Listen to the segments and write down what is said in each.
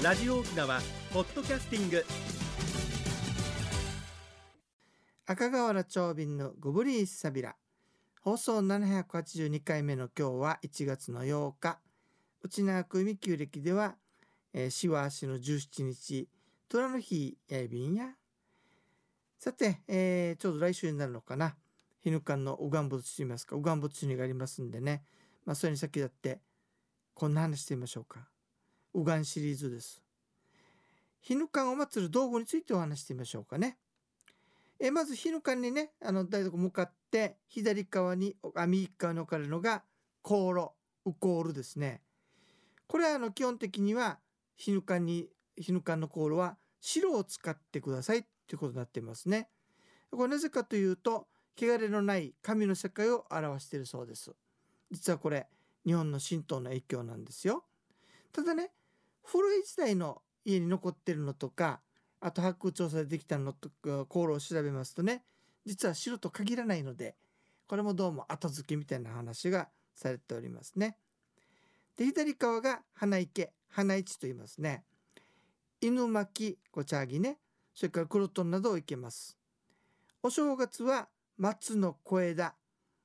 ラジオ沖縄ポッドキャスティング。赤瓦長瓶のゴブリーサビラ放送782回目の今日は1月の8日。内縄区海旧暦では、えー、しわ足の17日。虎の日やいびんや。さて、えー、ちょうど来週になるのかな。日ぬかんの右岸仏といいますか右岸仏にがありますんでね。まあそれに先立ってこんな話してみましょうか。右岸シリーズです。日ぬかんを祀る道具についてお話してみましょうかね。えまず日ぬかにねあの台所向かって左側に右側に置かれるのが香炉ウコールですね。これはあの基本的には日ぬかに日ぬかの香炉は白を使ってくださいっていうことになっていますね。これなぜかというと汚れのない神の世界を表しているそうです。実はこれ日本の神道の影響なんですよ。ただね古い時代の家に残ってるのとかあと発掘調査でできたのとか航路を調べますとね実は白と限らないのでこれもどうも後付けみたいな話がされておりますね。で左側が花池花市と言いますね。犬巻きご茶ぎねそれから黒トンなどをいけます。お正月は松の小枝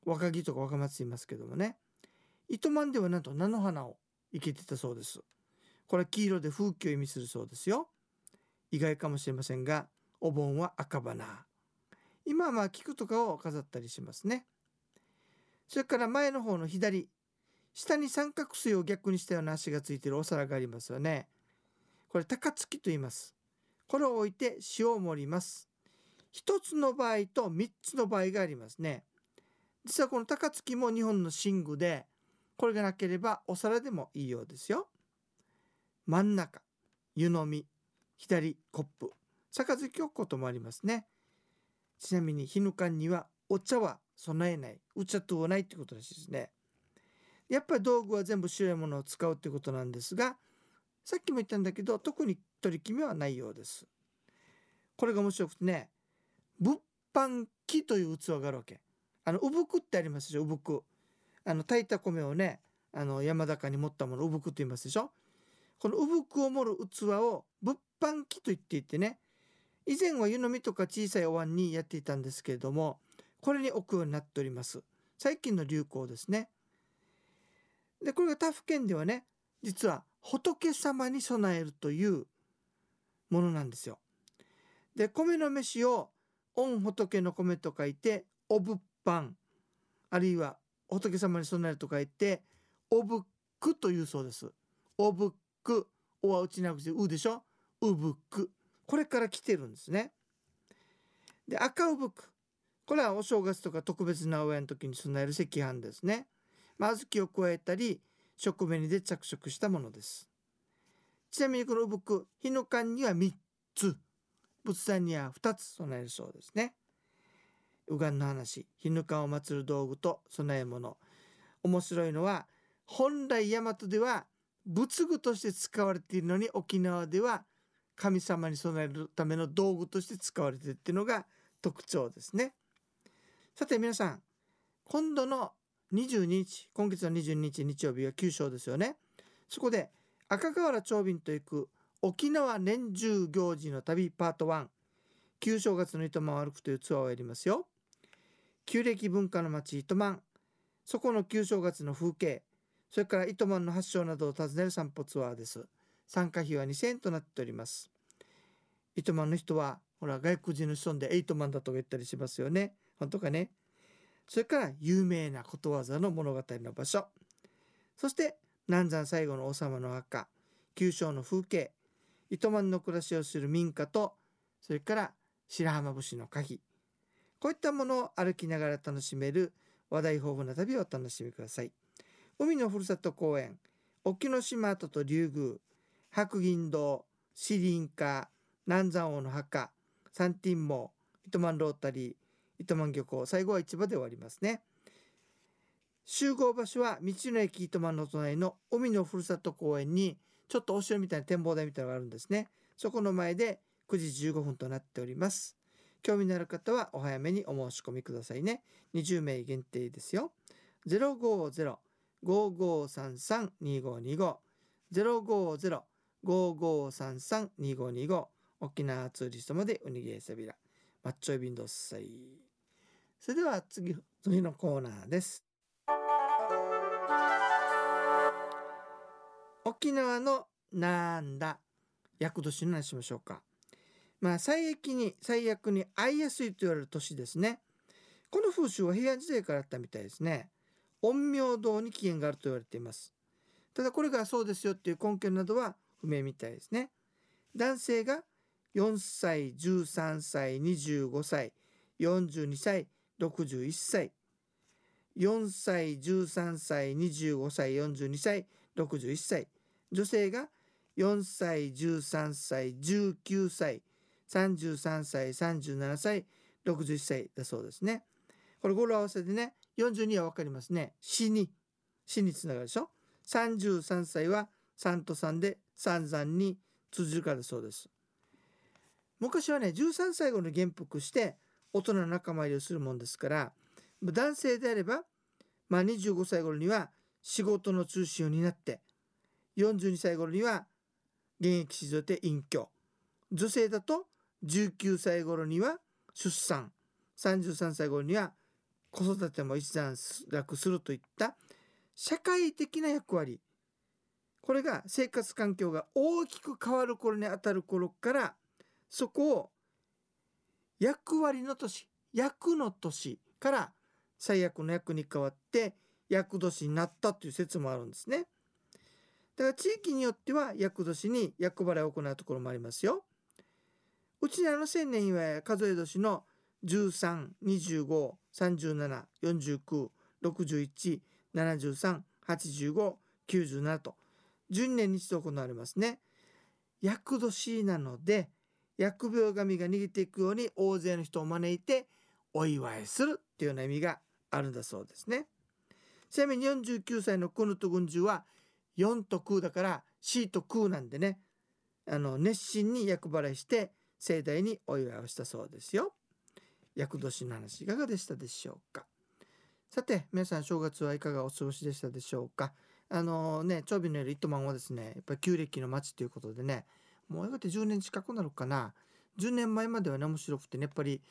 若木とか若松言いますけどもね糸満ではなんと菜の花を生けてたそうです。これ黄色で風景を意味するそうですよ。意外かもしれませんがお盆は赤花。今はまあ菊とかを飾ったりしますね。それから前の方の左下に三角錐を逆にしたような足がついているお皿がありますよね。これ高槻と言います。これを置いて塩を盛ります。一つの場合と三つの場合がありますね。実はこの高槻も日本の寝具でこれがなければお皿でもいいようですよ。真ん中湯飲み左コップ杯をこともありますね。ちなみに日ぬかんにはお茶は備えないお茶とはないってことらしいですね。やっぱり道具は全部白いものを使うってことなんですがさっきも言ったんだけど特に取り決めはないようです。これが面白くてね物販機という器があるわけ。あのうぶくってありますでしょうぶく。あの炊いた米をねあの山高に持ったものうぶくって言いますでしょ。このうぶくを盛る器を物販機と言っていてね以前は湯飲みとか小さいお椀にやっていたんですけれどもこれに置くようになっております。最近の流行ですね。でこれが他府県ではね実は仏様に備えるというものなんですよ。で米の飯を御仏の米と書いてお物販あるいは仏様に備えると書いておぶくというそうです。おぶっくおはうちなくてうでしょ？うぶくこれから来てるんですね。で赤うぶくこれはお正月とか特別なおやの時に備える赤飯ですね。小豆を加えたり食紅で着色したものです。ちなみにこのうぶく日の間には3つ。仏壇には2つ備えるそうですね。うがんの話。日ぬかを祀る道具と備え物。面白いのは本来大和では仏具として使われているのに沖縄では神様に備えるための道具として使われているっていうのが特徴ですね。さて皆さん今度の22日今月の22日日曜日は旧正ですよね。そこで赤瓦長瓶と行く沖縄年中行事の旅パート1旧正月の糸満を歩くというツアーをやりますよ。旧暦文化の町糸満そこの旧正月の風景それから糸満の発祥などを訪ねる散歩ツアーです。参加費は2000円となっております。糸満の人は、ほら、外国人の人でエイトマンだとか言ったりしますよね。本当かね？それから有名なことわざの物語の場所。そして南山最後の王様の墓、旧正の風景、糸満の暮らしをする民家と、それから白浜節の可否。こういったものを歩きながら楽しめる話題豊富な旅をお楽しみください。海のふるさと公園。沖ノ島跡と竜宮。白銀堂。四輪家南山王の墓。サンティンモ糸満ロータリー。糸満漁港。最後は市場で終わりますね。集合場所は道の駅糸満の隣の海のふるさと公園にちょっとお城みたいな展望台みたいなのがあるんですね。そこの前で9時15分となっております。興味のある方はお早めにお申し込みくださいね。20名限定ですよ。050 5533-2525 050 5533-2525沖縄ツーリストまでウニゲーサビラ。マッチョイビンドッサイ。それでは次次のコーナーです。沖縄のなんだ。厄年の話しましょうか。まあ最悪に最悪に会いやすいと言われる年ですね。この風習は平安時代からあったみたいですね。陰陽道に起源があると言われています。ただこれがそうですよっていう根拠などは不明みたいですね。男性が4歳13歳25歳42歳61歳4歳13歳25歳42歳61歳女性が4歳13歳19歳33歳37歳61歳だそうですね。これ語呂合わせでね42は分かりますね。死に。死につながるでしょ？33歳は3と3で散々に通じるからそうです。昔はね13歳後に元服して大人の仲間入りをするもんですから男性であれば、まあ、25歳頃には仕事の中心を担って42歳頃には現役退いて隠居。女性だと19歳頃には出産。33歳頃には子育ても一段落するといった社会的な役割これが生活環境が大きく変わる頃にあたる頃からそこを役割の年役の年から最悪の役に変わって役年になったという説もあるんですね。だから地域によっては役年に役払いを行うところもありますよ。うちらの千年祝い数え年の1325346961738597と10年に一度行われますね。厄年なので疫病神が逃げていくように大勢の人を招いてお祝いするっていうような意味があるんだそうですね。ちなみに49歳のクヌト軍中は4と空だから C と空なんでねあの熱心に厄払いして盛大にお祝いをしたそうですよ。厄年の話いかがでしたでしょうか？さて皆さん正月はいかがお過ごしでしたでしょうか？あのね長尾のより糸満はですねやっぱり旧暦の町ということでねもうやがて10年近くなるかな？10年前まではね面白くてねやっぱり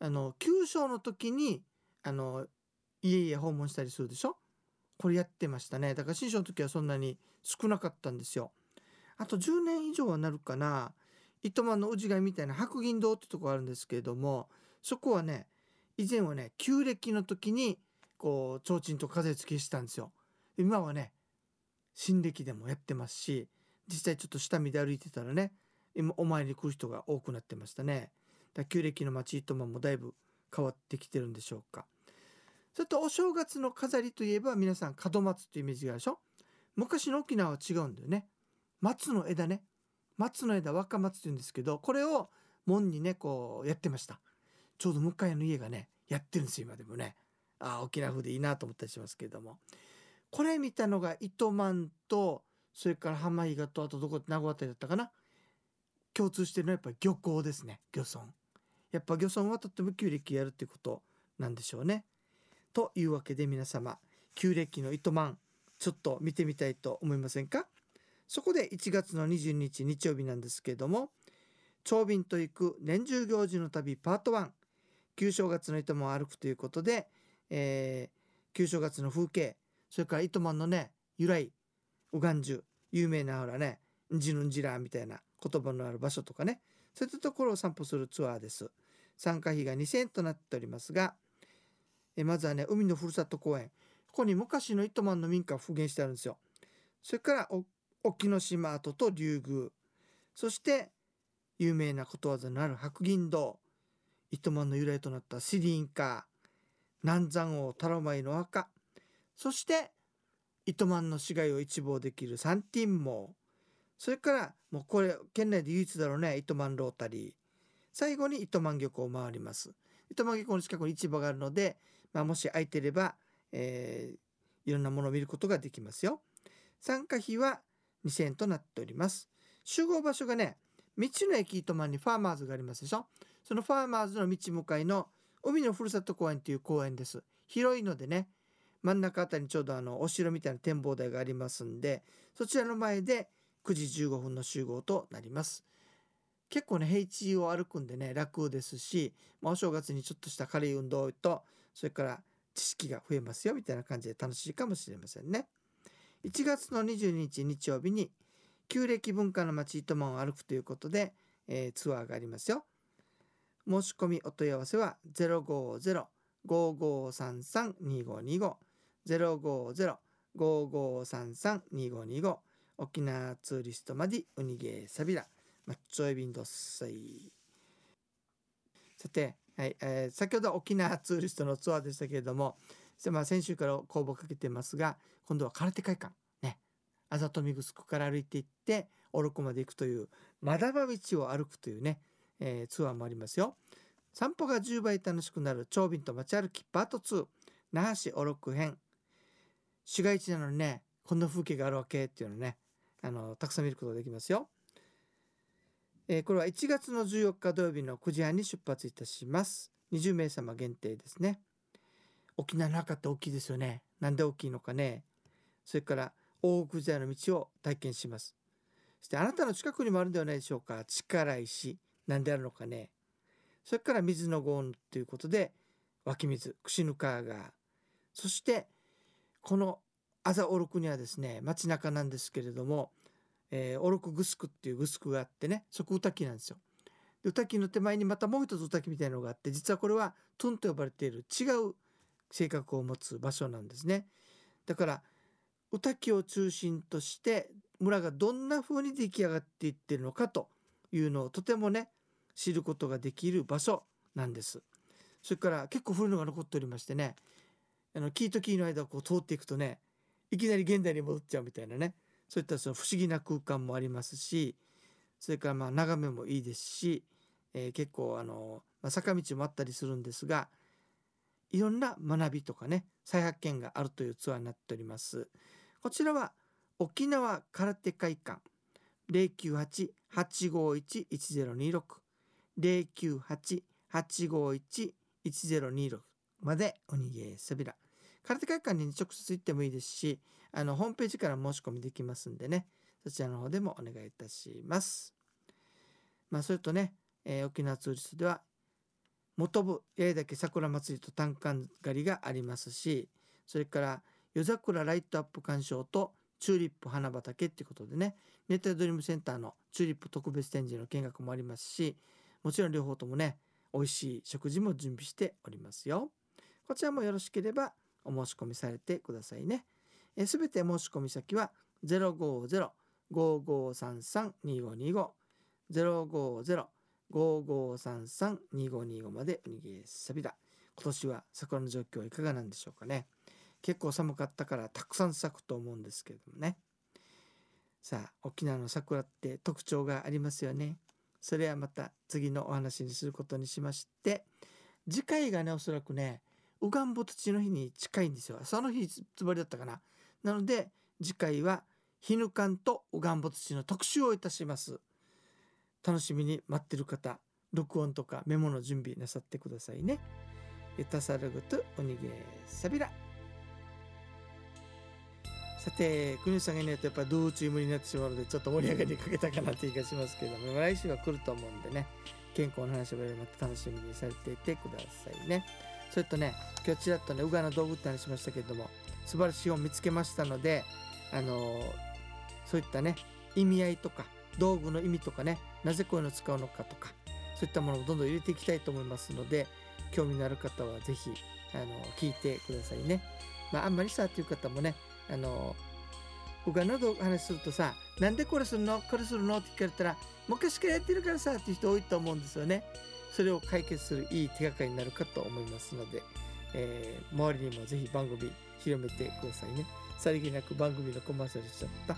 あの旧正の時にあの家々訪問したりするでしょ？これやってましたね。だから新章の時はそんなに少なかったんですよ。あと10年以上はなるかな？糸満の氏神みたいな白銀堂ってとこあるんですけれどもそこはね以前はね旧暦の時にこう提灯と風付けしたんですよ。今はね新暦でもやってますし実際ちょっと下見で歩いてたらね今お参りに来る人が多くなってましたね。だ旧暦の町糸満もだいぶ変わってきてるんでしょうか。それとお正月の飾りといえば皆さん門松というイメージがあるでしょ？昔の沖縄は違うんだよね。松の枝ね。松の枝若松って言うんですけどこれを門にねこうやってました。ちょうど向かいの家がねやってるんですよ今でもね。あ沖縄風でいいなと思ったりしますけれども。これ見たのが糸満とそれから浜比嘉とあとどこ名護あたりだったかな。共通してるのはやっぱり漁港ですね漁村。やっぱ漁村はとっても旧暦やるっていうことなんでしょうね。というわけで皆様旧暦の糸満ちょっと見てみたいと思いませんか？そこで1月の22日日曜日なんですけれども長便と行く年中行事の旅パート1旧正月の糸満を歩くということで、えー、旧正月の風景それから糸満のね由来うがんじゅ有名なほらねんじぬんじらみたいな言葉のある場所とかねそういったところを散歩するツアーです。参加費が2000円となっておりますがえまずはね海のふるさと公園。ここに昔の糸満の民家を復元してあるんですよ。それから沖ノ島跡と竜宮。そして有名なことわざのある白銀堂。糸満の由来となったシリンカ南山王タラマイの墓そして糸満の市街を一望できるサンティンモそれからもうこれ県内で唯一だろうね糸満ロータリー最後に糸満漁港を回ります糸満漁港の近くに市場があるのでまあ、もし空いてれば、えー、いろんなものを見ることができますよ。参加費は2000円となっております。集合場所がね、道の駅糸満にファーマーズがありますでしょ？そのファーマーズの道向かいの海のふるさと公園という公園です。広いのでね、真ん中あたりにちょうどあのお城みたいな展望台がありますんで、そちらの前で9時15分の集合となります結構ね平地を歩くんでね楽ですし、まあ、お正月にちょっとした軽い運動とそれから知識が増えますよみたいな感じで楽しいかもしれませんね1月の22日日曜日に旧暦文化の街糸満を歩くということで、えー、ツアーがありますよ。申し込みお問い合わせは050-5533-2525 050-5533-2525沖縄ツーリストまでウニゲーサビラマッチョエビンドッサイさて、はいえー、先ほど沖縄ツーリストのツアーでしたけれども、まあ、先週から公募かけてますが今度は空手会館。あざとみぐすくから歩いていってオロコまで行くというまだば道を歩くというね、えー、ツアーもありますよ散歩が10倍楽しくなる長瓶と街歩きパート2那覇市オロク編市街地なのにねこんな風景があるわけっていうのねあのたくさん見ることができますよ。えー、これは1月の14日土曜日の9時半に出発いたします。20名様限定ですね。沖縄の中って大きいですよね。なんで大きいのかね。それから大奥時代の道を体験します。そしてあなたの近くにもあるんではないでしょうか。力石。なんであるのかね。それから水の豪雨ということで湧き水、串ぬ川が。そしてこのアザオロクにはですね街中なんですけれども、えー、オロクグスクっていうグスクがあってねそこ歌木なんですよ。で歌木の手前にまたもう一つ歌木みたいなのがあって実はこれはトゥンと呼ばれている違う性格を持つ場所なんですね。だから歌木を中心として村がどんな風に出来上がっていってるのかというのをとてもね知ることができる場所なんです。それから結構古いのが残っておりましてねあの木と木の間をこう通っていくとねいきなり現代に戻っちゃうみたいなねそういったその不思議な空間もありますしそれからまあ眺めもいいですし、えー、結構あの、まあ、坂道もあったりするんですがいろんな学びとかね再発見があるというツアーになっております。こちらは沖縄空手会館098-851-1026 098-851-1026までおにげさびら。空手会館に直接行ってもいいですし、あの、ホームページから申し込みできますんでね、そちらの方でもお願いいたします。まあ、それとね、えー、沖縄ツーリストでは、元部八重岳桜祭りと単管狩りがありますし、それから夜桜ライトアップ鑑賞とチューリップ花畑っていうことでね、ネットドリームセンターのチューリップ特別展示の見学もありますし、もちろん両方ともね、美味しい食事も準備しておりますよ。こちらもよろしければお申し込みされてくださいね。すべて申し込み先は050-5533-2525 050-5533-2525までおにぎりさびだ。今年は桜の状況いかがなんでしょうかね。結構寒かったからたくさん咲くと思うんですけどもね。さあ、沖縄の桜って特徴がありますよね。それはまた次のお話にすることにしまして、次回がね、おそらくね、ウガンボ土の日に近いんですよ。その日つもりだったかな。なので次回はヒヌカンとウガンボ土の特集をいたします。楽しみに待ってる方、録音とかメモの準備なさってくださいね。エタサルグとおにげサビラ。さて、国さんがいないとやっぱどうチームになってしまうので、ちょっと盛り上がりかけたかなって気がしますけども、来週は来ると思うんでね、健康の話をまた楽しみにされていてくださいね。それとね今日ちらっとねウガの道具って話しましたけれども素晴らしい本見つけましたのであのー、そういったね意味合いとか道具の意味とかねなぜこういうのを使うのかとかそういったものをどんどん入れていきたいと思いますので興味のある方は是非あの聞いてくださいね。まあ、あんまりさっていう方もねあの僕が喉話するとさ「なんでこれするの？これするの?」って聞かれたら「昔からやってるからさ」っていう人多いと思うんですよね。それを解決するいい手がかりになるかと思いますので、えー、周りにもぜひ番組広めてくださいね。さりげなく番組のコマーシャルしちゃった。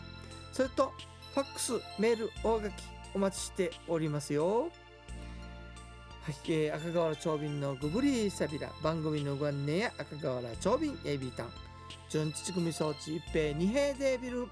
それと、ファックス、メール、おはがきお待ちしておりますよ。はい、えー、赤瓦長瓶のグブリーサビラ番組のご案内や赤瓦長瓶エビタン純乳組装置一平二平デービル